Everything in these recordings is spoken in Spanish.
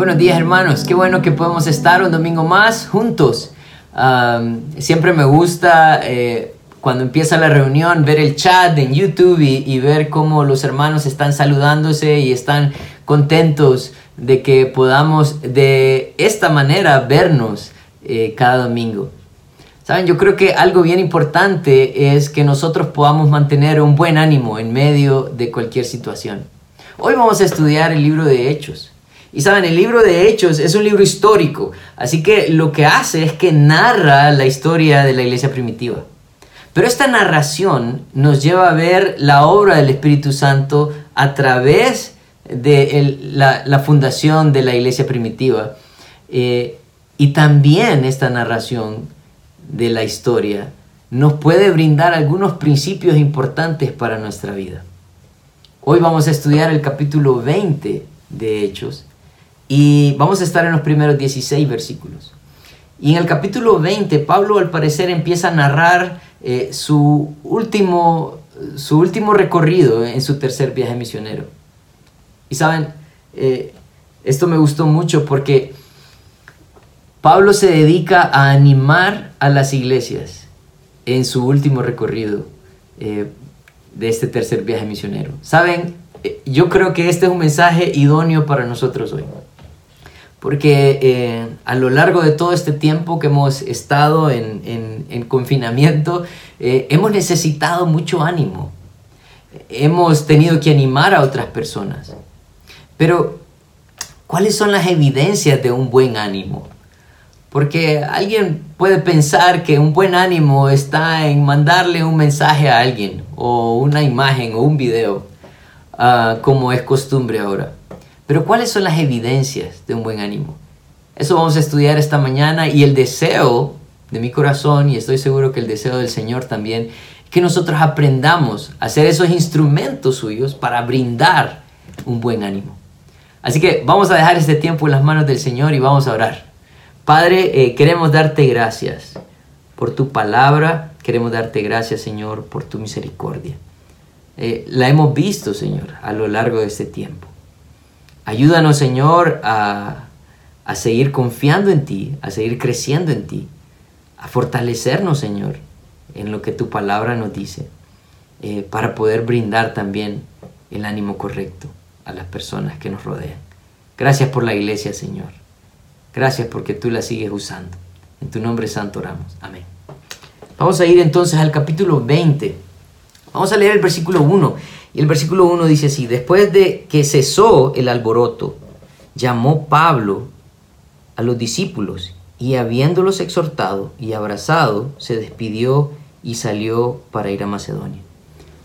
Buenos días hermanos, qué bueno que podemos estar un domingo más juntos. siempre me gusta eh, cuando empieza la reunión ver el chat en YouTube y, ver cómo los hermanos están saludándose y están contentos de que podamos de esta manera vernos eh, cada domingo. Saben, yo creo que algo bien importante es que nosotros podamos mantener un buen ánimo en medio de cualquier situación. Hoy vamos a estudiar el libro de Hechos. Y saben, el libro de Hechos es un libro histórico, así que lo que hace es que narra la historia de la iglesia primitiva. Pero esta narración nos lleva a ver la obra del Espíritu Santo a través de la, fundación de la iglesia primitiva. Eh, y también esta narración de la historia nos puede brindar algunos principios importantes para nuestra vida. Hoy vamos a estudiar el capítulo 20 de Hechos y vamos a estar en los primeros 16 versículos. Y en el capítulo 20, Pablo al parecer empieza a narrar eh, su, último, su último recorrido en su tercer viaje misionero. Y saben, eh, esto me gustó mucho porque Pablo se dedica a animar a las iglesias en su último recorrido eh, de este tercer viaje misionero. Saben, yo creo que este es un mensaje idóneo para nosotros hoy porque eh, a lo largo de todo este tiempo que hemos estado en, confinamiento, eh, hemos necesitado mucho ánimo. Hemos tenido que animar a otras personas. Pero, ¿cuáles son las evidencias de un buen ánimo? Porque alguien puede pensar que un buen ánimo está en mandarle un mensaje a alguien, o una imagen, o un video, ah, como es costumbre ahora. Pero ¿cuáles son las evidencias de un buen ánimo? Eso vamos a estudiar esta mañana y el deseo de mi corazón, y estoy seguro que el deseo del Señor también, que nosotros aprendamos a hacer esos instrumentos suyos para brindar un buen ánimo. Así que vamos a dejar este tiempo en las manos del Señor y vamos a orar. Padre, eh, queremos darte gracias por tu palabra, queremos darte gracias, Señor, por tu misericordia. Eh, la hemos visto, Señor, a lo largo de este tiempo. Ayúdanos, Señor, a, seguir confiando en ti, a seguir creciendo en ti, a fortalecernos, Señor, en lo que tu palabra nos dice, eh, para poder brindar también el ánimo correcto a las personas que nos rodean. Gracias por la iglesia, Señor. Gracias porque tú la sigues usando. En tu nombre santo oramos. Amén. Vamos a ir entonces al capítulo 20. Vamos a leer el versículo 1. Y el versículo 1 dice así, después de que cesó el alboroto, llamó Pablo a los discípulos y habiéndolos exhortado y abrazado, se despidió y salió para ir a Macedonia.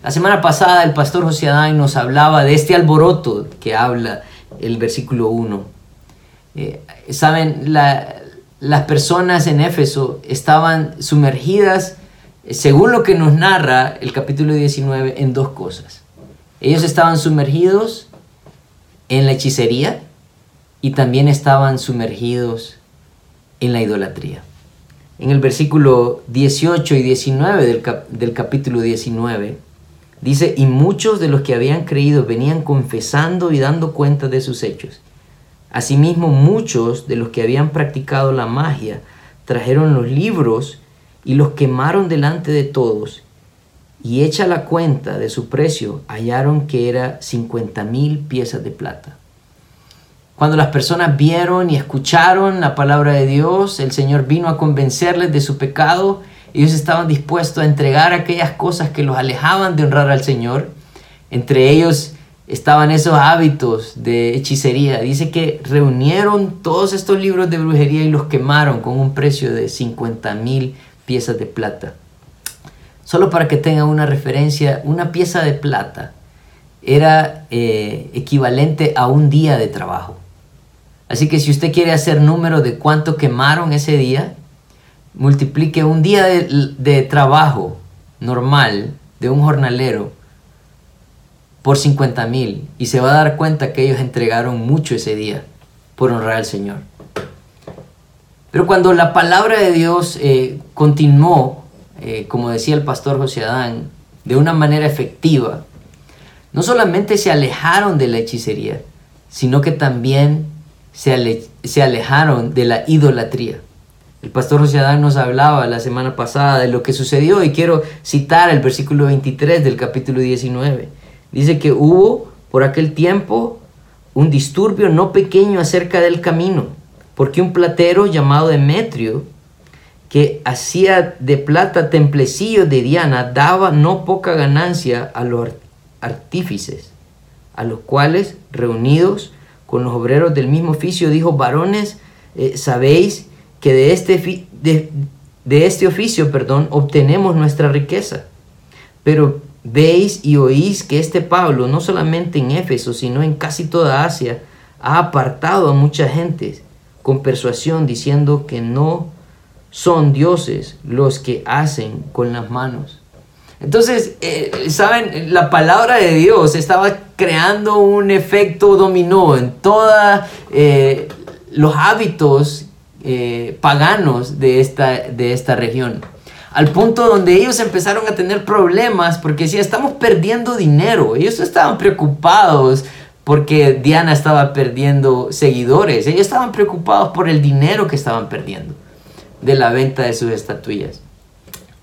La semana pasada el pastor José Adán nos hablaba de este alboroto que habla el versículo 1. Eh, Saben, las personas en Éfeso estaban sumergidas, según lo que nos narra el capítulo 19, en dos cosas. Ellos estaban sumergidos en la hechicería y también estaban sumergidos en la idolatría. En el versículo 18 y 19 del, del capítulo 19 dice, y muchos de los que habían creído venían confesando y dando cuenta de sus hechos. Asimismo, muchos de los que habían practicado la magia trajeron los libros y los quemaron delante de todos y hecha la cuenta de su precio, hallaron que era 50 mil piezas de plata. Cuando las personas vieron y escucharon la palabra de Dios, el Señor vino a convencerles de su pecado. Ellos estaban dispuestos a entregar aquellas cosas que los alejaban de honrar al Señor. Entre ellos estaban esos hábitos de hechicería. Dice que reunieron todos estos libros de brujería y los quemaron con un precio de 50 mil piezas de plata. Solo para que tengan una referencia, una pieza de plata era eh, equivalente a un día de trabajo. Así que si usted quiere hacer número de cuánto quemaron ese día, multiplique un día de, trabajo normal de un jornalero por 50 mil y se va a dar cuenta que ellos entregaron mucho ese día por honrar al Señor. Pero cuando la palabra de Dios eh, continuó eh, como decía el pastor José Adán, de una manera efectiva, no solamente se alejaron de la hechicería, sino que también se, se alejaron de la idolatría. El pastor José Adán nos hablaba la semana pasada de lo que sucedió y quiero citar el versículo 23 del capítulo 19. Dice que hubo por aquel tiempo un disturbio no pequeño acerca del camino, porque un platero llamado Demetrio, que hacía de plata templecillos de Diana, daba no poca ganancia a los artífices, a los cuales, reunidos con los obreros del mismo oficio, dijo, varones, eh, sabéis que de este, de, este oficio perdón, obtenemos nuestra riqueza. Pero veis y oís que este Pablo, no solamente en Éfeso, sino en casi toda Asia, ha apartado a mucha gente con persuasión, diciendo que no son dioses los que hacen con las manos. Entonces, eh, saben, la palabra de Dios estaba creando un efecto dominó en todos eh, los hábitos eh, paganos de esta, de esta región. Al punto donde ellos empezaron a tener problemas porque si estamos perdiendo dinero, ellos estaban preocupados porque Diana estaba perdiendo seguidores, ellos estaban preocupados por el dinero que estaban perdiendo de la venta de sus estatuillas.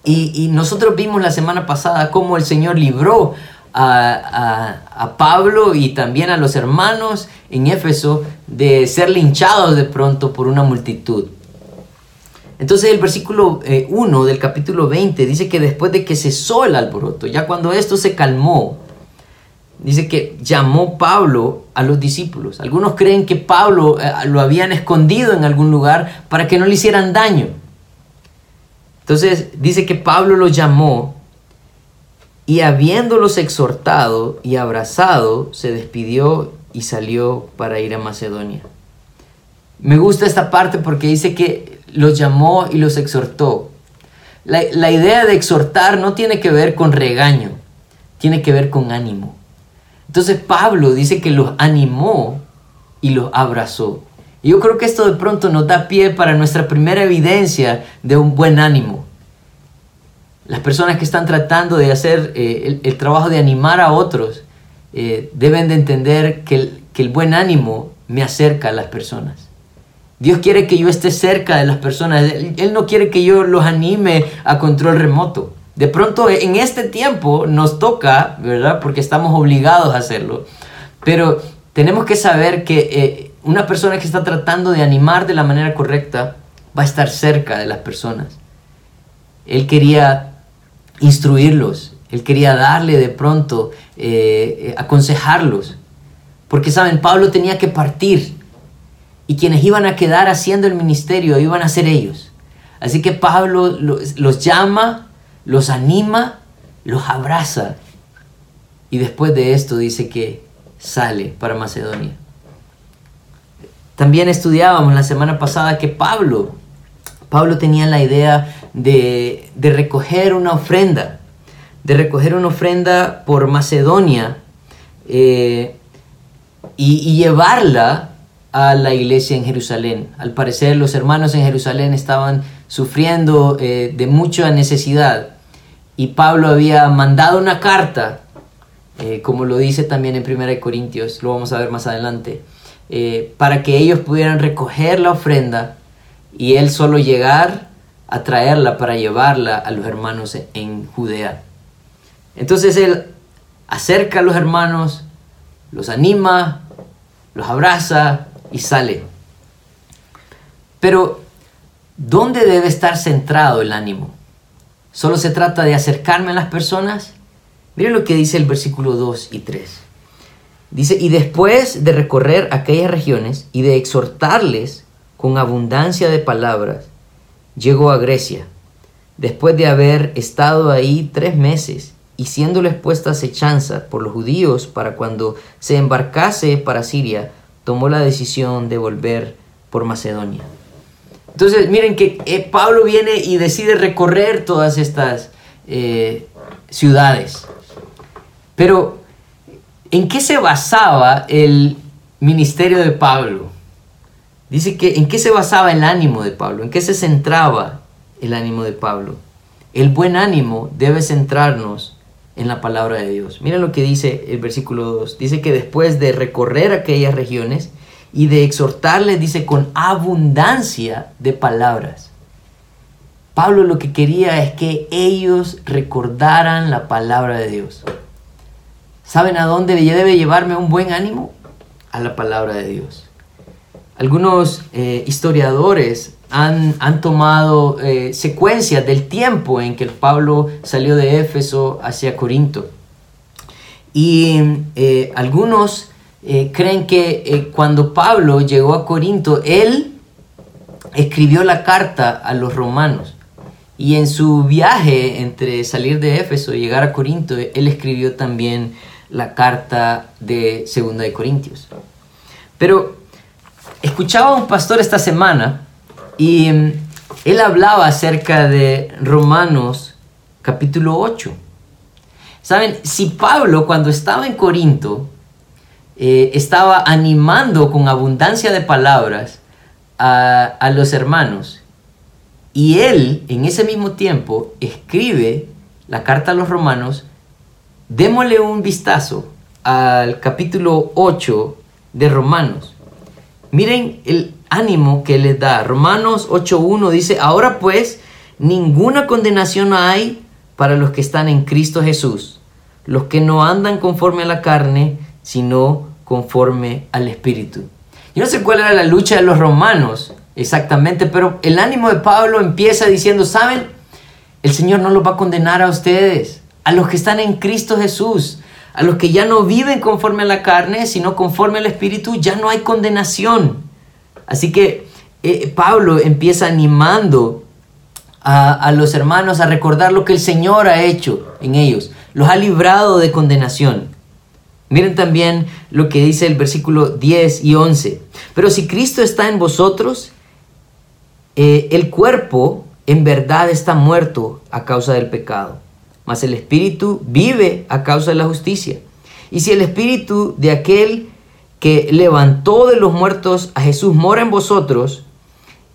Y, nosotros vimos la semana pasada cómo el Señor libró a, Pablo y también a los hermanos en Éfeso de ser linchados de pronto por una multitud. Entonces el versículo 1 eh, del capítulo 20 dice que después de que cesó el alboroto, ya cuando esto se calmó, dice que llamó Pablo a los discípulos. Algunos creen que Pablo eh, lo habían escondido en algún lugar para que no le hicieran daño. Entonces dice que Pablo los llamó y habiéndolos exhortado y abrazado, se despidió y salió para ir a Macedonia. Me gusta esta parte porque dice que los llamó y los exhortó. La, la, idea de exhortar no tiene que ver con regaño, tiene que ver con ánimo. Entonces Pablo dice que los animó y los abrazó. Y yo creo que esto de pronto nos da pie para nuestra primera evidencia de un buen ánimo. Las personas que están tratando de hacer eh, el, trabajo de animar a otros eh, deben de entender que el, que el buen ánimo me acerca a las personas. Dios quiere que yo esté cerca de las personas. Él no quiere que yo los anime a control remoto. De pronto en este tiempo nos toca, ¿verdad? Porque estamos obligados a hacerlo. Pero tenemos que saber que eh, una persona que está tratando de animar de la manera correcta va a estar cerca de las personas. Él quería instruirlos, él quería darle de pronto, eh, eh, aconsejarlos. Porque saben, Pablo tenía que partir y quienes iban a quedar haciendo el ministerio iban a ser ellos. Así que Pablo los llama, los anima, los abraza y después de esto dice que sale para Macedonia. También estudiábamos la semana pasada que Pablo, Pablo tenía la idea de, recoger una ofrenda, de recoger una ofrenda por Macedonia eh, y, llevarla a la iglesia en Jerusalén. Al parecer los hermanos en Jerusalén estaban sufriendo eh, de mucha necesidad y Pablo había mandado una carta, eh, como lo dice también en 1 Corintios, lo vamos a ver más adelante, para que ellos pudieran recoger la ofrenda y él solo llegar a traerla para llevarla a los hermanos en Judea. Entonces él acerca a los hermanos, los anima, los abraza y sale. Pero, ¿dónde debe estar centrado el ánimo? ¿Solo se trata de acercarme a las personas? Miren lo que dice el versículo 2 y 3. Dice, y después de recorrer aquellas regiones y de exhortarles con abundancia de palabras, llegó a Grecia, después de haber estado ahí tres meses y siéndoles puesta acechanza por los judíos para cuando se embarcase para Siria, tomó la decisión de volver por Macedonia. Entonces, miren que eh, Pablo viene y decide recorrer todas estas eh, ciudades. Pero, ¿en qué se basaba el ministerio de Pablo? Dice que en qué se basaba el ánimo de Pablo, en qué se centraba el ánimo de Pablo. El buen ánimo debe centrarnos en la palabra de Dios. Mira lo que dice el versículo 2. Dice que después de recorrer aquellas regiones y de exhortarles, dice, con abundancia de palabras. Pablo lo que quería es que ellos recordaran la palabra de Dios. ¿Saben a dónde debe llevarme un buen ánimo? A la palabra de Dios. Algunos eh, historiadores han, tomado eh, secuencias del tiempo en que Pablo salió de Éfeso hacia Corinto. Y eh, algunos creen que cuando Pablo llegó a Corinto, él escribió la carta a los romanos. Y en su viaje entre salir de Éfeso y llegar a Corinto, él escribió también la carta de Segunda de Corintios. Pero escuchaba a un pastor esta semana y mm, él hablaba acerca de Romanos capítulo 8. Saben, si Pablo cuando estaba en Corinto eh, estaba animando con abundancia de palabras a, a los hermanos, y él en ese mismo tiempo escribe la carta a los romanos, démosle un vistazo al capítulo 8 de Romanos. Miren el ánimo que les da. Romanos 8.1 dice, ahora pues, ninguna condenación hay para los que están en Cristo Jesús, los que no andan conforme a la carne, sino conforme al Espíritu. Yo no sé cuál era la lucha de los romanos exactamente, pero el ánimo de Pablo empieza diciendo, ¿saben? El Señor no los va a condenar a ustedes, a los que están en Cristo Jesús, a los que ya no viven conforme a la carne, sino conforme al Espíritu, ya no hay condenación. Así que eh, Pablo empieza animando a, a los hermanos a recordar lo que el Señor ha hecho en ellos, los ha librado de condenación. Miren también lo que dice el versículo 10 y 11. Pero si Cristo está en vosotros, eh, el cuerpo en verdad está muerto a causa del pecado, mas el espíritu vive a causa de la justicia. Y si el espíritu de aquel que levantó de los muertos a Jesús mora en vosotros,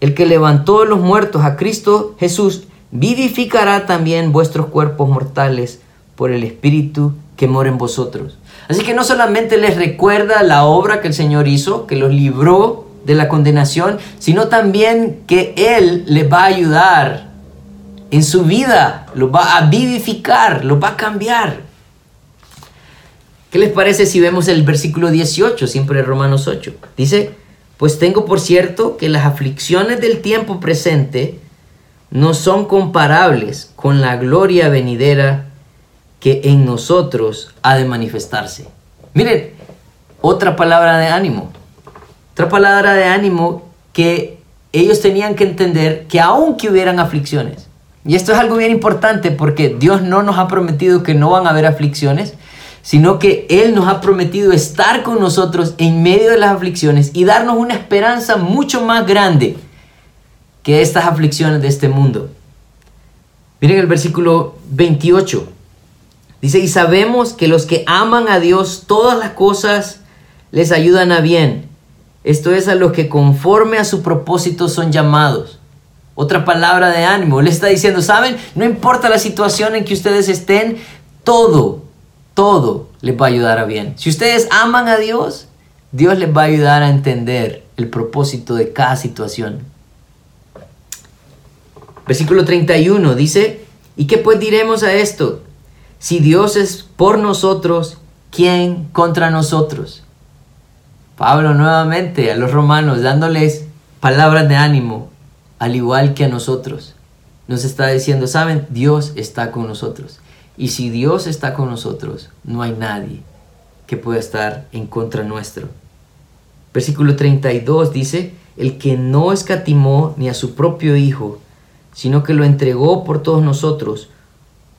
el que levantó de los muertos a Cristo Jesús vivificará también vuestros cuerpos mortales por el espíritu que mora en vosotros. Así que no solamente les recuerda la obra que el Señor hizo, que los libró de la condenación, sino también que Él les va a ayudar en su vida, los va a vivificar, los va a cambiar. ¿Qué les parece si vemos el versículo 18, siempre Romanos 8? Dice, pues tengo por cierto que las aflicciones del tiempo presente no son comparables con la gloria venidera que en nosotros ha de manifestarse. Miren, otra palabra de ánimo. Otra palabra de ánimo que ellos tenían que entender que aunque hubieran aflicciones, y esto es algo bien importante porque Dios no nos ha prometido que no van a haber aflicciones, sino que Él nos ha prometido estar con nosotros en medio de las aflicciones y darnos una esperanza mucho más grande que estas aflicciones de este mundo. Miren el versículo 28. Dice, y sabemos que los que aman a Dios, todas las cosas les ayudan a bien esto es a los que conforme a su propósito son llamados. Otra palabra de ánimo. Le está diciendo, ¿saben? No importa la situación en que ustedes estén, todo, todo les va a ayudar a bien. Si ustedes aman a Dios, Dios les va a ayudar a entender el propósito de cada situación. Versículo 31 dice, ¿y qué pues diremos a esto? Si Dios es por nosotros, ¿quién contra nosotros? Pablo nuevamente a los romanos dándoles palabras de ánimo, al igual que a nosotros. Nos está diciendo, saben, Dios está con nosotros. Y si Dios está con nosotros, no hay nadie que pueda estar en contra nuestro. Versículo 32 dice, el que no escatimó ni a su propio Hijo, sino que lo entregó por todos nosotros,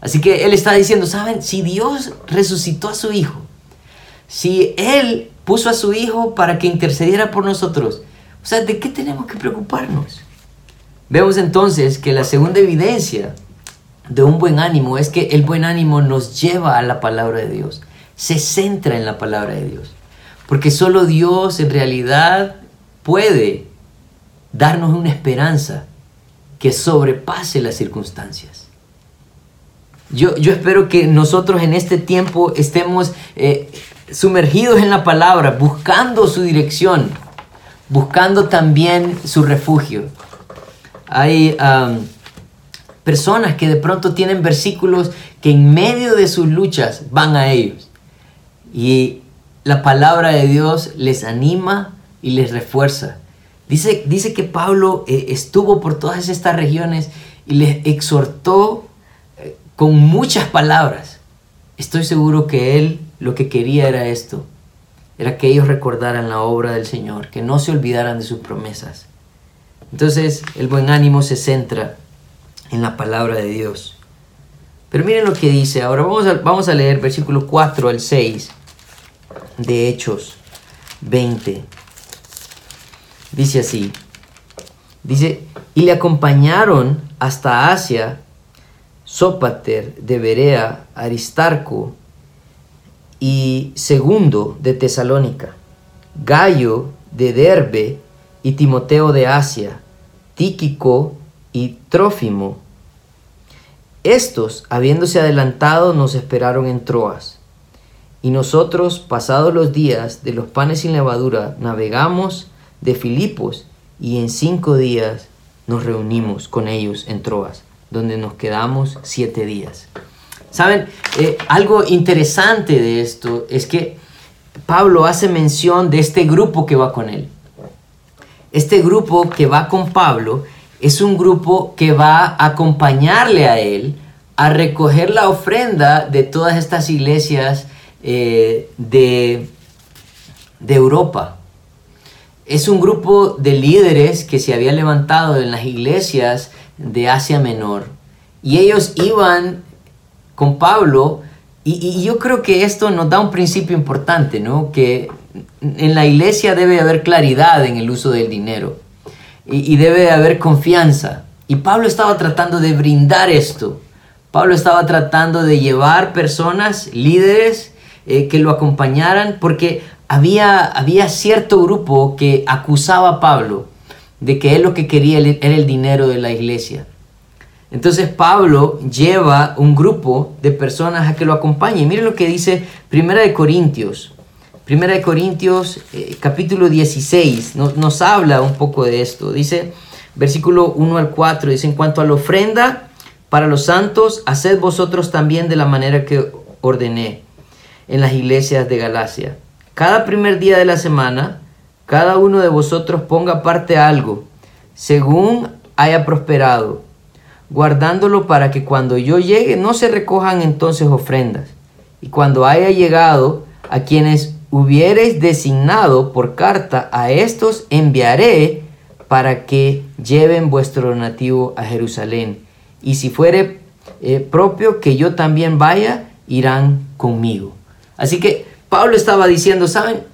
Así que Él está diciendo, ¿saben? Si Dios resucitó a su Hijo, si Él puso a su Hijo para que intercediera por nosotros, O sea, ¿de qué tenemos que preocuparnos? Vemos entonces que la segunda evidencia de un buen ánimo es que el buen ánimo nos lleva a la palabra de Dios, se centra en la palabra de Dios, porque solo Dios en realidad puede darnos una esperanza que sobrepase las circunstancias. Yo, yo espero que nosotros en este tiempo estemos eh, sumergidos en la palabra, buscando su dirección, buscando también su refugio. Hay personas que de pronto tienen versículos que en medio de sus luchas van a ellos. Y la palabra de Dios les anima y les refuerza. Dice, dice que Pablo eh, estuvo por todas estas regiones y les exhortó con muchas palabras. Estoy seguro que él lo que quería era esto, era que ellos recordaran la obra del Señor, que no se olvidaran de sus promesas. Entonces el buen ánimo se centra en la palabra de Dios. Pero miren lo que dice. Ahora vamos a, leer versículo 4 al 6 de Hechos 20. Dice así. Dice, y le acompañaron hasta Asia Sópater de Berea, Aristarco y Segundo de Tesalónica, Gallo de Derbe y Timoteo de Asia, Tíquico y Trófimo. Estos, habiéndose adelantado, nos esperaron en Troas. Y nosotros, pasados los días de los panes sin levadura, navegamos de Filipos y en cinco días nos reunimos con ellos en Troas, donde nos quedamos siete días. Saben, eh, algo interesante de esto es que Pablo hace mención de este grupo que va con él. Este grupo que va con Pablo es un grupo que va a acompañarle a él a recoger la ofrenda de todas estas iglesias eh, de, de Europa. Es un grupo de líderes que se había levantado en las iglesias de Asia Menor. Y ellos iban con Pablo, y, yo creo que esto nos da un principio importante, ¿no? Que en la iglesia debe haber claridad en el uso del dinero y, debe haber confianza. Y Pablo estaba tratando de brindar esto. Pablo estaba tratando de llevar personas, líderes, eh, que lo acompañaran, porque había, había cierto grupo que acusaba a Pablo de que él lo que quería era el dinero de la iglesia. Entonces Pablo lleva un grupo de personas a que lo acompañen. Miren lo que dice Primera de Corintios Primera de Corintios eh, capítulo 16 nos, habla un poco de esto. Dice, versículo 1 al 4, dice, en cuanto a la ofrenda para los santos, haced vosotros también de la manera que ordené en las iglesias de Galacia. Cada primer día de la semana, cada uno de vosotros ponga parte algo, según haya prosperado, guardándolo para que cuando yo llegue no se recojan entonces ofrendas. Y cuando haya llegado a quienes hubiereis designado por carta, a estos enviaré para que lleven vuestro donativo a Jerusalén. Y si fuere eh, propio que yo también vaya, irán conmigo. Así que Pablo estaba diciendo, ¿saben?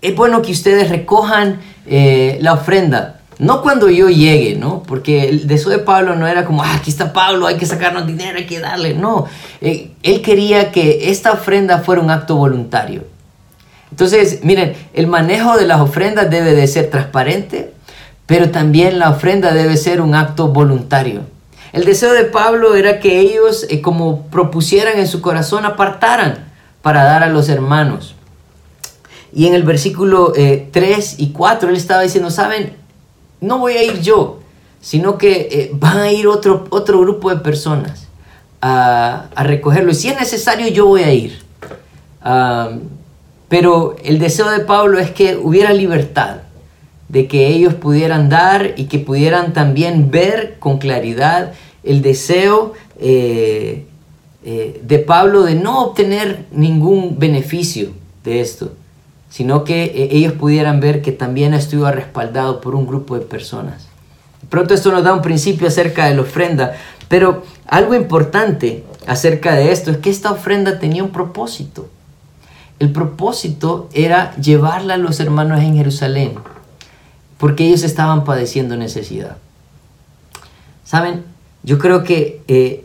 Es bueno que ustedes recojan eh, la ofrenda. No cuando yo llegue, ¿no? Porque el deseo de Pablo no era como, ah, aquí está Pablo, hay que sacarnos dinero, hay que darle. No, eh, él quería que esta ofrenda fuera un acto voluntario entonces, miren, el manejo de las ofrendas debe de ser transparente, pero también la ofrenda debe ser un acto voluntario. El deseo de Pablo era que ellos, eh, como propusieran en su corazón, apartaran para dar a los hermanos. Y en el versículo 3 eh, y 4 él estaba diciendo, saben, no voy a ir yo, sino que eh, van a ir otro, otro grupo de personas a, recogerlo. Y si es necesario, yo voy a ir. Pero el deseo de Pablo es que hubiera libertad, de que ellos pudieran dar y que pudieran también ver con claridad el deseo eh, eh, de Pablo de no obtener ningún beneficio de esto, sino que eh, ellos pudieran ver que también estuvo respaldado por un grupo de personas. Pronto esto nos da un principio acerca de la ofrenda, pero algo importante acerca de esto es que esta ofrenda tenía un propósito. El propósito era llevarla a los hermanos en Jerusalén. porque ellos estaban padeciendo necesidad. Saben, yo creo que eh,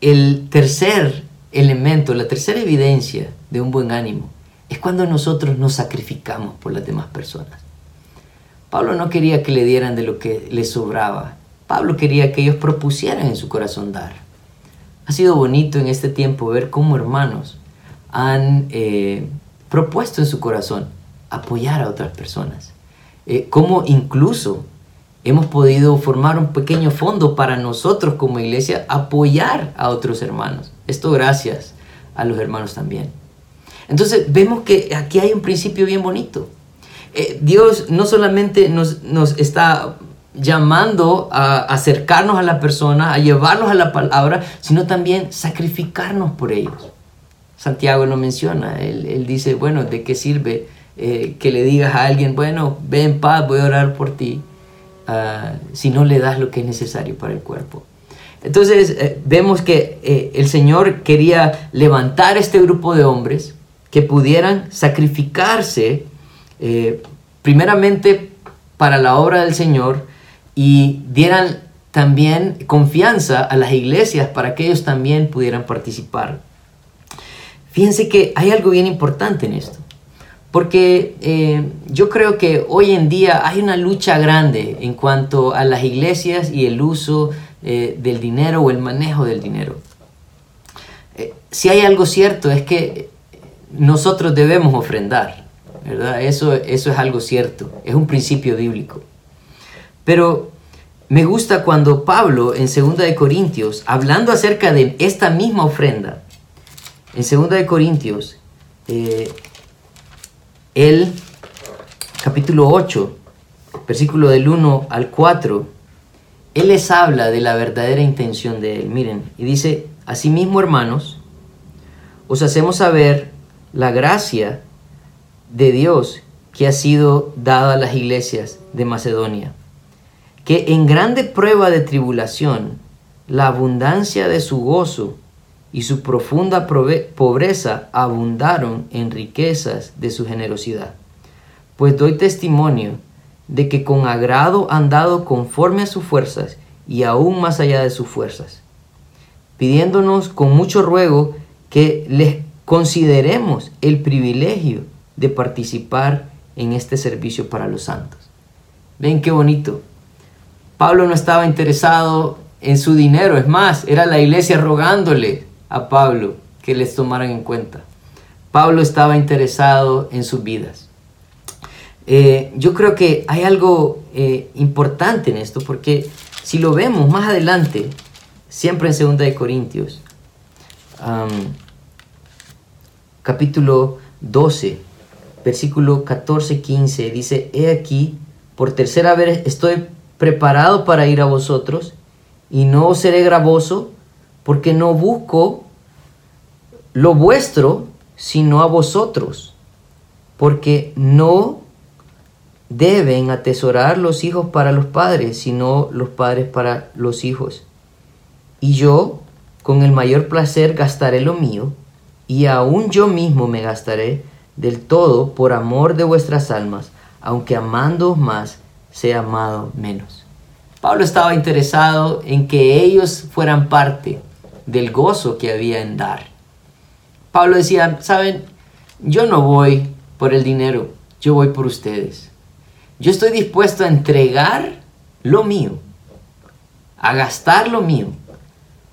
el tercer elemento, la tercera evidencia de un buen ánimo es cuando nosotros nos sacrificamos por las demás personas. Pablo no quería que le dieran de lo que les sobraba. Pablo quería que ellos propusieran en su corazón dar. Ha sido bonito en este tiempo ver cómo hermanos han eh, propuesto en su corazón apoyar a otras personas. Eh, cómo incluso hemos podido formar un pequeño fondo para nosotros como iglesia apoyar a otros hermanos. Esto gracias a los hermanos también. Entonces vemos que aquí hay un principio bien bonito. Eh, Dios no solamente nos, nos está llamando a acercarnos a la persona, a llevarlos a la palabra, sino también sacrificarnos por ellos. Santiago lo menciona, él, dice, bueno, ¿de qué sirve eh, que le digas a alguien, bueno, ven en paz, voy a orar por ti, ah, si no le das lo que es necesario para el cuerpo? Entonces eh, vemos que el Señor quería levantar este grupo de hombres que pudieran sacrificarse primeramente para la obra del Señor y dieran también confianza a las iglesias para que ellos también pudieran participar Fíjense que hay algo bien importante en esto, porque eh, yo creo que hoy en día hay una lucha grande en cuanto a las iglesias y el uso eh, del dinero o el manejo del dinero. Eh, si hay algo cierto es que nosotros debemos ofrendar, ¿verdad? Eso, eso es algo cierto, es un principio bíblico. Pero me gusta cuando Pablo en 2 de Corintios, hablando acerca de esta misma ofrenda, en 2 de Corintios, eh, el capítulo 8, versículo del 1 al 4, él les habla de la verdadera intención de él. Miren, y dice, asimismo hermanos, os hacemos saber la gracia de Dios que ha sido dada a las iglesias de Macedonia, que en grande prueba de tribulación, la abundancia de su gozo y su profunda pobreza abundaron en riquezas de su generosidad. Pues doy testimonio de que con agrado han dado conforme a sus fuerzas y aún más allá de sus fuerzas, pidiéndonos con mucho ruego que les consideremos el privilegio de participar en este servicio para los santos. Ven qué bonito. Pablo no estaba interesado en su dinero, es más, era la iglesia rogándole, a Pablo que les tomaran en cuenta. Pablo estaba interesado en sus vidas. Eh, yo creo que hay algo eh, importante en esto, porque si lo vemos más adelante, siempre en 2 de Corintios, capítulo 12, versículo 14-15, dice, he aquí, por tercera vez estoy preparado para ir a vosotros, y no seré gravoso, porque no busco lo vuestro, sino a vosotros, porque no deben atesorar los hijos para los padres, sino los padres para los hijos. Y yo, con el mayor placer, gastaré lo mío, y aún yo mismo me gastaré del todo por amor de vuestras almas, aunque amando más, sea amado menos. Pablo estaba interesado en que ellos fueran parte del gozo que había en dar. Pablo decía, saben, yo no voy por el dinero, yo voy por ustedes. Yo estoy dispuesto a entregar lo mío, a gastar lo mío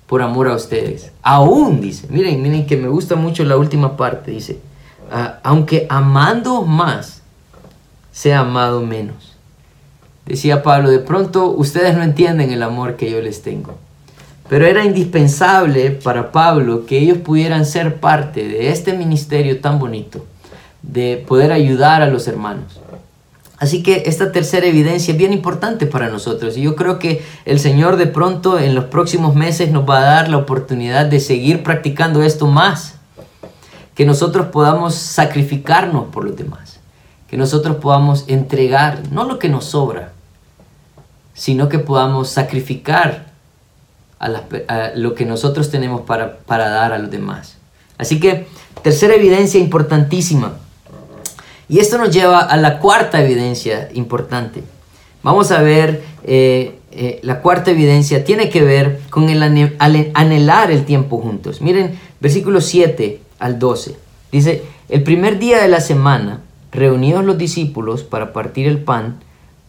por amor a ustedes. Aún, dice, miren, miren que me gusta mucho la última parte, dice, ah, aunque amando más, sea amado menos. Decía Pablo, de pronto ustedes no entienden el amor que yo les tengo. Pero era indispensable para Pablo que ellos pudieran ser parte de este ministerio tan bonito, de poder ayudar a los hermanos. Así que esta tercera evidencia es bien importante para nosotros y yo creo que el Señor de pronto en los próximos meses nos va a dar la oportunidad de seguir practicando esto más, que nosotros podamos sacrificarnos por los demás, que nosotros podamos entregar no lo que nos sobra, sino que podamos sacrificar a, lo que nosotros tenemos para, para dar a los demás. Así que, tercera evidencia importantísima Y esto nos lleva a la cuarta evidencia importante. Vamos a ver, eh, eh, la cuarta evidencia tiene que ver con el anhelar el tiempo juntos. Miren, versículo 7 al 12. Dice, el primer día de la semana, reunidos los discípulos para partir el pan,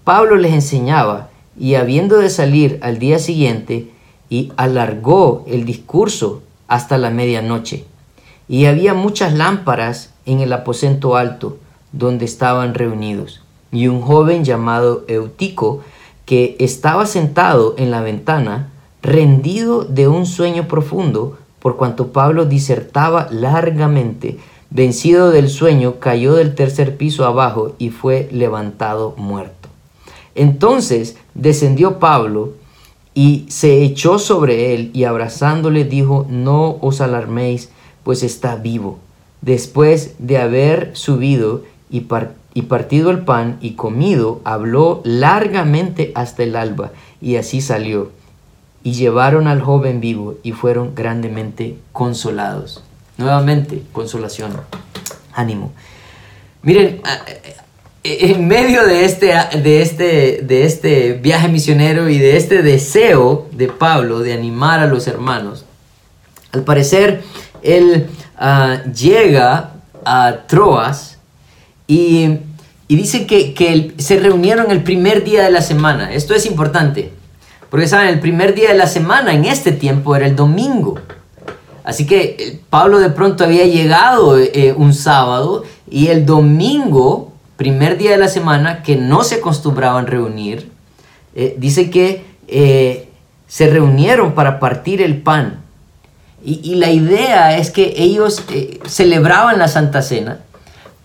Pablo les enseñaba y habiendo de salir al día siguiente, y alargó el discurso hasta la medianoche. Y había muchas lámparas en el aposento alto donde estaban reunidos. Y un joven llamado Eutico, que estaba sentado en la ventana, rendido de un sueño profundo, por cuanto Pablo disertaba largamente, vencido del sueño, cayó del tercer piso abajo y fue levantado muerto. Entonces descendió Pablo y se echó sobre él y abrazándole dijo, no os alarméis, pues está vivo. Después de haber subido y, partido el pan y comido, habló largamente hasta el alba y así salió. Y llevaron al joven vivo y fueron grandemente consolados. Nuevamente, consolación, ánimo. Miren, en medio de este, de, este, de este viaje misionero y de este deseo de Pablo de animar a los hermanos, al parecer él ah, llega a Troas y, dice que, se reunieron el primer día de la semana. Esto es importante, porque saben, el primer día de la semana en este tiempo era el domingo. Así que eh, Pablo de pronto había llegado eh, un sábado y el domingo primer día de la semana que no se acostumbraban reunir, eh, dice que se reunieron para partir el pan. Y, la idea es que ellos celebraban la Santa Cena,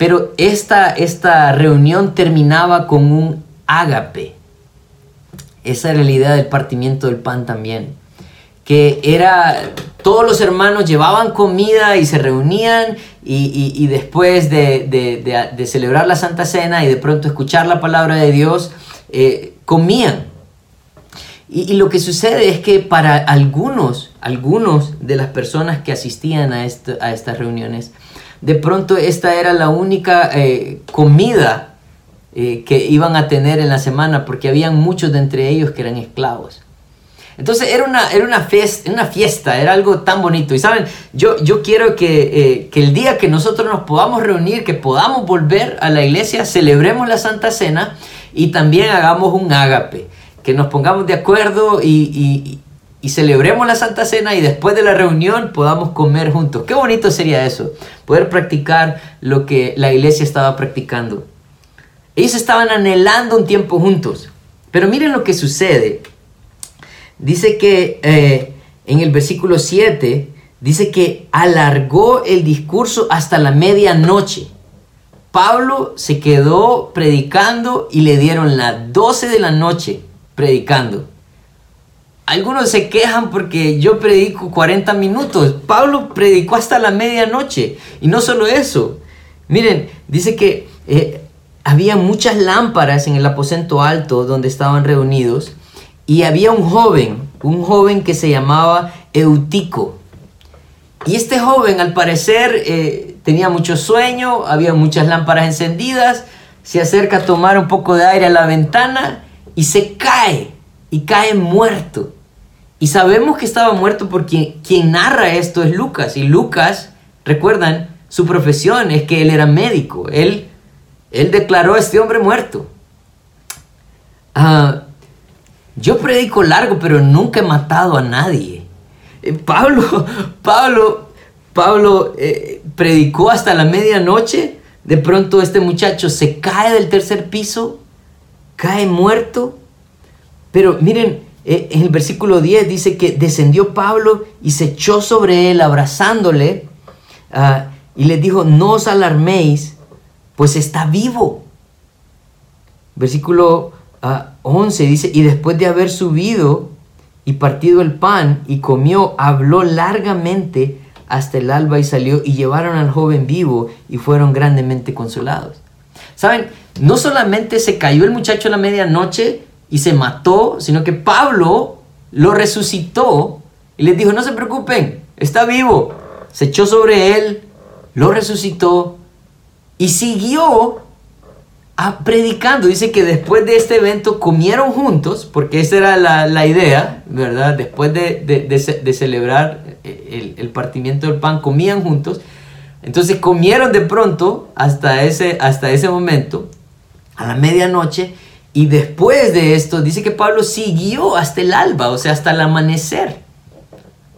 pero esta, esta reunión terminaba con un ágape. Esa era la idea del partimiento del pan también que era, todos los hermanos llevaban comida y se reunían y, después de, celebrar la Santa Cena y de pronto escuchar la palabra de Dios, eh, comían. Y, lo que sucede es que para algunos, algunos de las personas que asistían a, a estas reuniones, de pronto esta era la única eh, comida eh, que iban a tener en la semana porque habían muchos de entre ellos que eran esclavos. Entonces era una, era una, fiesta, una fiesta, era algo tan bonito. Y saben, yo, yo quiero que, eh, el día que nosotros nos podamos reunir, que podamos volver a la iglesia, celebremos la Santa Cena y también hagamos un ágape, que nos pongamos de acuerdo y celebremos la Santa Cena y después de la reunión podamos comer juntos. Qué bonito sería eso, poder practicar lo que la iglesia estaba practicando. Ellos estaban anhelando un tiempo juntos. Pero miren lo que sucede dice que eh, en el versículo 7, dice que alargó el discurso hasta la medianoche. Pablo se quedó predicando y le dieron las 12 de la noche predicando. Algunos se quejan porque yo predico 40 minutos. Pablo predicó hasta la medianoche. Y no solo eso. Miren, dice que eh, había muchas lámparas en el aposento alto donde estaban reunidos y había un joven, un joven que se llamaba Eutico. Y este joven al parecer eh, tenía mucho sueño, había muchas lámparas encendidas, se acerca a tomar un poco de aire a la ventana y se cae, y cae muerto. Y sabemos que estaba muerto porque quien narra esto es Lucas. Y Lucas, recuerdan, su profesión es que él era médico. Él, él declaró a este hombre muerto. Ah, yo predico largo, pero nunca he matado a nadie. Eh, Pablo, Pablo, Pablo eh, predicó hasta la medianoche. De pronto este muchacho se cae del tercer piso, cae muerto. Pero miren, en el versículo 10 dice que descendió Pablo y se echó sobre él abrazándole ah, y le dijo, no os alarméis, pues está vivo. Versículo 11 dice, y después de haber subido y partido el pan y comió, habló largamente hasta el alba y salió y llevaron al joven vivo y fueron grandemente consolados. Saben, no solamente se cayó el muchacho a la medianoche y se mató, sino que Pablo lo resucitó y les dijo, no se preocupen, está vivo. Se echó sobre él, lo resucitó y siguió predicando. Dice que después de este evento comieron juntos, porque esa era la, idea, ¿verdad? Después de, celebrar el, el, partimiento del pan, comían juntos. Entonces comieron de pronto hasta ese, hasta ese momento, a la medianoche, y después de esto, dice que Pablo siguió hasta el alba, o sea, hasta el amanecer.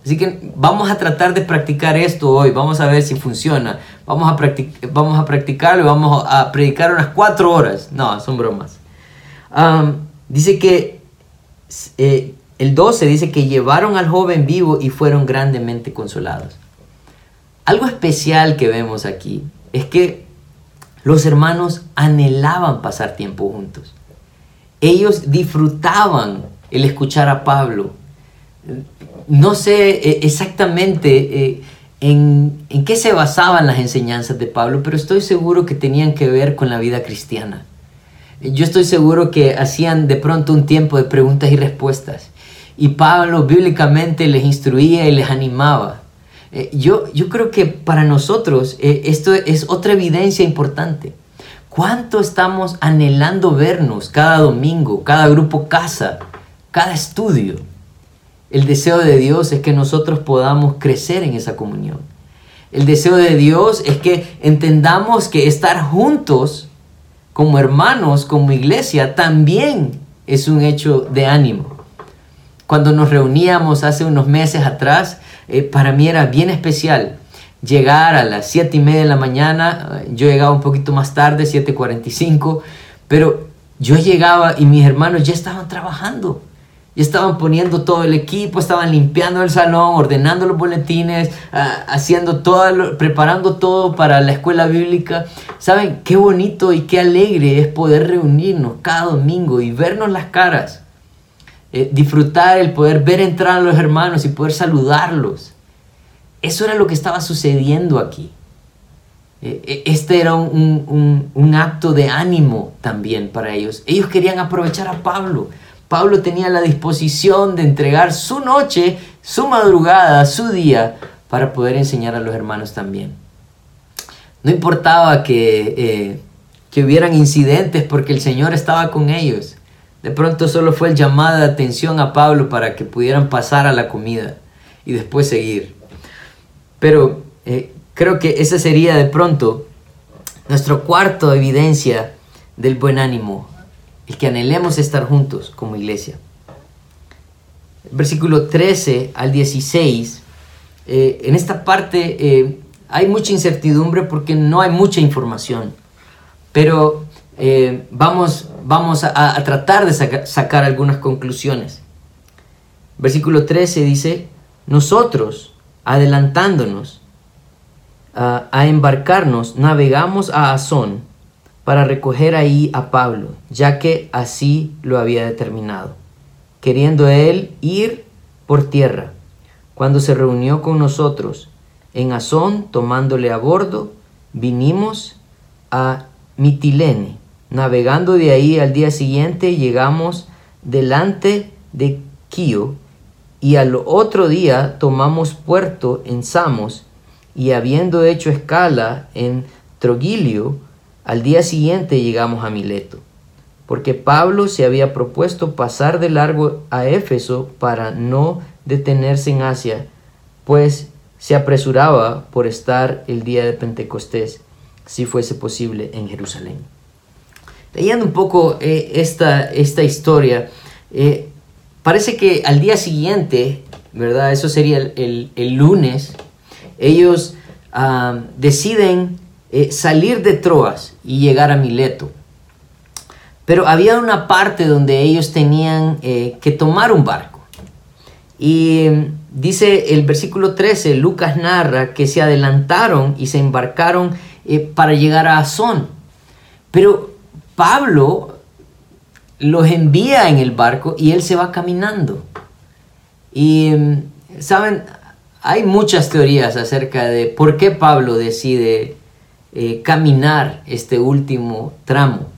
Así que vamos a tratar de practicar esto hoy, vamos a ver si funciona. Vamos a, vamos a practicarlo vamos a predicar unas cuatro horas. No, son bromas. dice que eh, el 12 dice que llevaron al joven vivo y fueron grandemente consolados. Algo especial que vemos aquí es que los hermanos anhelaban pasar tiempo juntos. Ellos disfrutaban el escuchar a Pablo. No sé eh, exactamente eh, en, qué se basaban las enseñanzas de Pablo, pero estoy seguro que tenían que ver con la vida cristiana. Yo estoy seguro que hacían de pronto un tiempo de preguntas y respuestas. Y Pablo bíblicamente les instruía y les animaba. Eh, yo, yo creo que para nosotros esto es otra evidencia importante. ¿Cuánto estamos anhelando vernos cada domingo, cada grupo casa, cada estudio? El deseo de Dios es que nosotros podamos crecer en esa comunión. El deseo de Dios es que entendamos que estar juntos como hermanos, como iglesia, también es un hecho de ánimo. Cuando nos reuníamos hace unos meses atrás, eh, para mí era bien especial llegar a las 7 y media de la mañana. Yo llegaba un poquito más tarde, 7.45, pero yo llegaba y mis hermanos ya estaban trabajando. Y estaban poniendo todo el equipo, estaban limpiando el salón, ordenando los boletines, ah, haciendo todo, preparando todo para la escuela bíblica. ¿Saben qué bonito y qué alegre es poder reunirnos cada domingo y vernos las caras? Eh, disfrutar el poder ver entrar a los hermanos y poder saludarlos. Eso era lo que estaba sucediendo aquí. Eh, eh, este era un, un acto de ánimo también para ellos. Ellos querían aprovechar a Pablo Pablo tenía la disposición de entregar su noche, su madrugada, su día, para poder enseñar a los hermanos también. No importaba que, eh, que hubieran incidentes porque el Señor estaba con ellos. De pronto solo fue el llamado de atención a Pablo para que pudieran pasar a la comida y después seguir. Pero eh, creo que esa sería de pronto nuestro cuarto evidencia del buen ánimo el que anhelemos estar juntos como iglesia. Versículo 13 al 16, eh, en esta parte eh, hay mucha incertidumbre porque no hay mucha información, pero vamos, vamos a, tratar de sacar algunas conclusiones. Versículo 13 dice, nosotros, adelantándonos a, embarcarnos, navegamos a Azón, para recoger ahí a Pablo, ya que así lo había determinado, queriendo él ir por tierra. Cuando se reunió con nosotros en Azón, tomándole a bordo, vinimos a Mitilene. Navegando de ahí al día siguiente llegamos delante de Quío y al otro día tomamos puerto en Samos y habiendo hecho escala en Trogilio, al día siguiente llegamos a Mileto, porque Pablo se había propuesto pasar de largo a Éfeso para no detenerse en Asia, pues se apresuraba por estar el día de Pentecostés, si fuese posible, en Jerusalén. Leyendo un poco eh, esta, esta, historia, eh, parece que al día siguiente, ¿verdad? Eso sería el, lunes, ellos deciden eh, salir de Troas y llegar a Mileto. Pero había una parte donde ellos tenían eh, que tomar un barco. Y mm, dice el versículo 13, Lucas narra que se adelantaron y se embarcaron eh, para llegar a Azón. Pero Pablo los envía en el barco y él se va caminando. Y, mm, ¿saben? Hay muchas teorías acerca de por qué Pablo decide eh, caminar este último tramo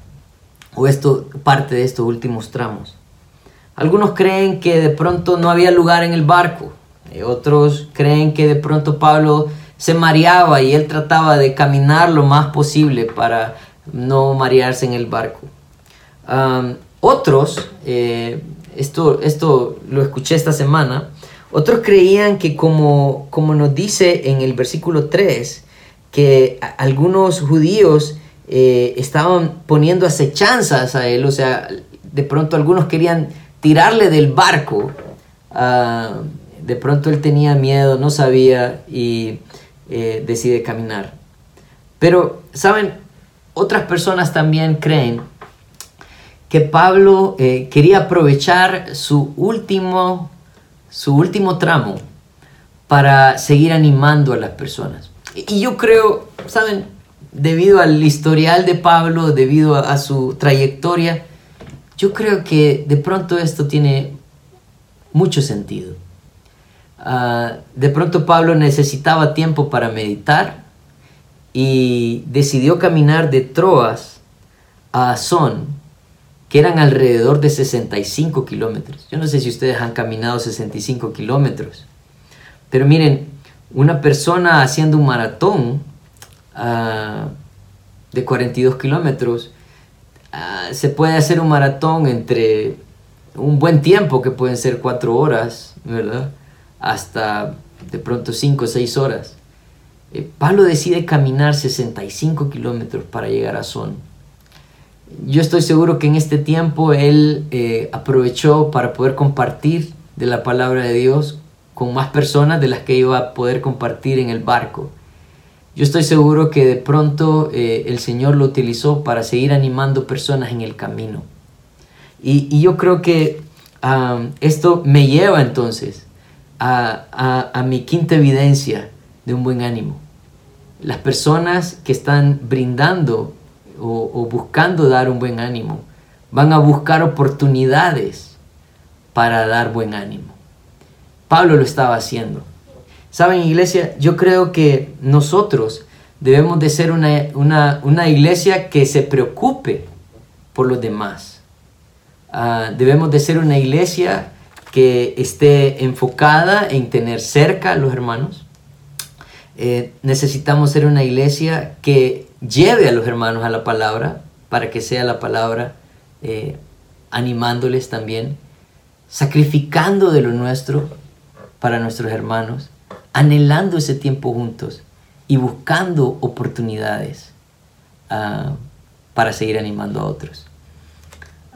o esto, parte de estos últimos tramos. Algunos creen que de pronto no había lugar en el barco, eh, otros creen que de pronto Pablo se mareaba y él trataba de caminar lo más posible para no marearse en el barco. Otros, eh, esto, esto lo escuché esta semana, otros creían que como, como nos dice en el versículo 3, que algunos judíos eh, estaban poniendo acechanzas a él, o sea, de pronto algunos querían tirarle del barco, de pronto él tenía miedo, no sabía y eh, decide caminar. Pero, ¿saben? Otras personas también creen que Pablo eh, quería aprovechar su último, su último tramo para seguir animando a las personas. Y yo creo, ¿saben? Debido al historial de Pablo, debido a, su trayectoria, yo creo que de pronto esto tiene mucho sentido. Ah, de pronto Pablo necesitaba tiempo para meditar y decidió caminar de Troas a Azón, que eran alrededor de 65 kilómetros. Yo no sé si ustedes han caminado 65 kilómetros, pero miren, una persona haciendo un maratón ah, de 42 kilómetros, ah, se puede hacer un maratón entre un buen tiempo, que pueden ser 4 horas, ¿verdad? Hasta de pronto 5 o 6 horas. Eh, Pablo decide caminar 65 kilómetros para llegar a Son. Yo estoy seguro que en este tiempo él eh, aprovechó para poder compartir de la palabra de Dios con más personas de las que iba a poder compartir en el barco. Yo estoy seguro que de pronto eh, el Señor lo utilizó para seguir animando personas en el camino. Y, yo creo que esto me lleva entonces a, mi quinta evidencia de un buen ánimo. Las personas que están brindando o buscando dar un buen ánimo van a buscar oportunidades para dar buen ánimo. Pablo lo estaba haciendo. Saben, iglesia, yo creo que nosotros debemos de ser una, iglesia que se preocupe por los demás. Ah, debemos de ser una iglesia que esté enfocada en tener cerca a los hermanos. Eh, necesitamos ser una iglesia que lleve a los hermanos a la palabra para que sea la palabra eh, animándoles también, sacrificando de lo nuestro para nuestros hermanos, anhelando ese tiempo juntos y buscando oportunidades ah, para seguir animando a otros.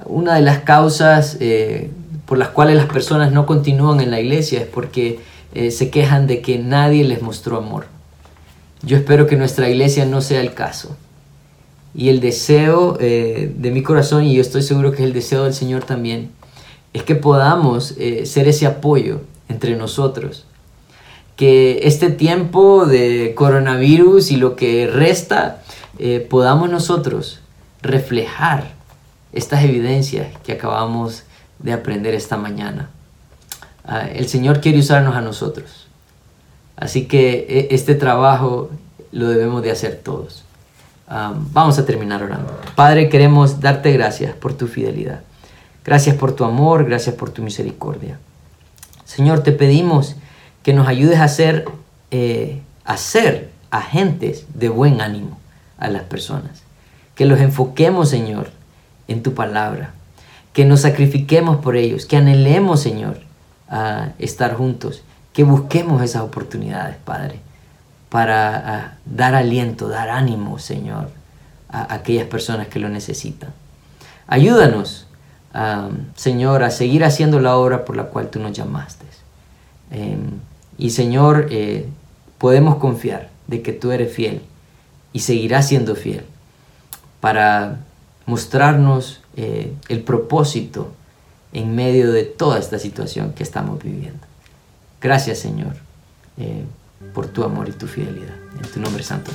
Una de las causas eh, por las cuales las personas no continúan en la iglesia es porque eh, se quejan de que nadie les mostró amor. Yo espero que nuestra iglesia no sea el caso. Y el deseo eh, de mi corazón, y yo estoy seguro que es el deseo del Señor también, es que podamos ser ese apoyo entre nosotros. Que este tiempo de coronavirus y lo que resta, eh, podamos nosotros reflejar estas evidencias que acabamos de aprender esta mañana. Ah, el Señor quiere usarnos a nosotros. Así que e, este trabajo lo debemos de hacer todos. Vamos a terminar orando. Padre, queremos darte gracias por tu fidelidad. Gracias por tu amor, gracias por tu misericordia. Señor, te pedimos que nos ayudes a ser, eh, a ser agentes de buen ánimo a las personas. Que los enfoquemos, Señor, en tu palabra. Que nos sacrifiquemos por ellos. Que anhelemos, Señor, a estar juntos. Que busquemos esas oportunidades, Padre, para dar aliento, dar ánimo, Señor, a aquellas personas que lo necesitan. Ayúdanos Señor, a seguir haciendo la obra por la cual tú nos llamaste. Em, y Señor, eh, podemos confiar de que tú eres fiel y seguirás siendo fiel para mostrarnos eh, el propósito en medio de toda esta situación que estamos viviendo. Gracias Señor eh, por tu amor y tu fidelidad. En tu nombre santo.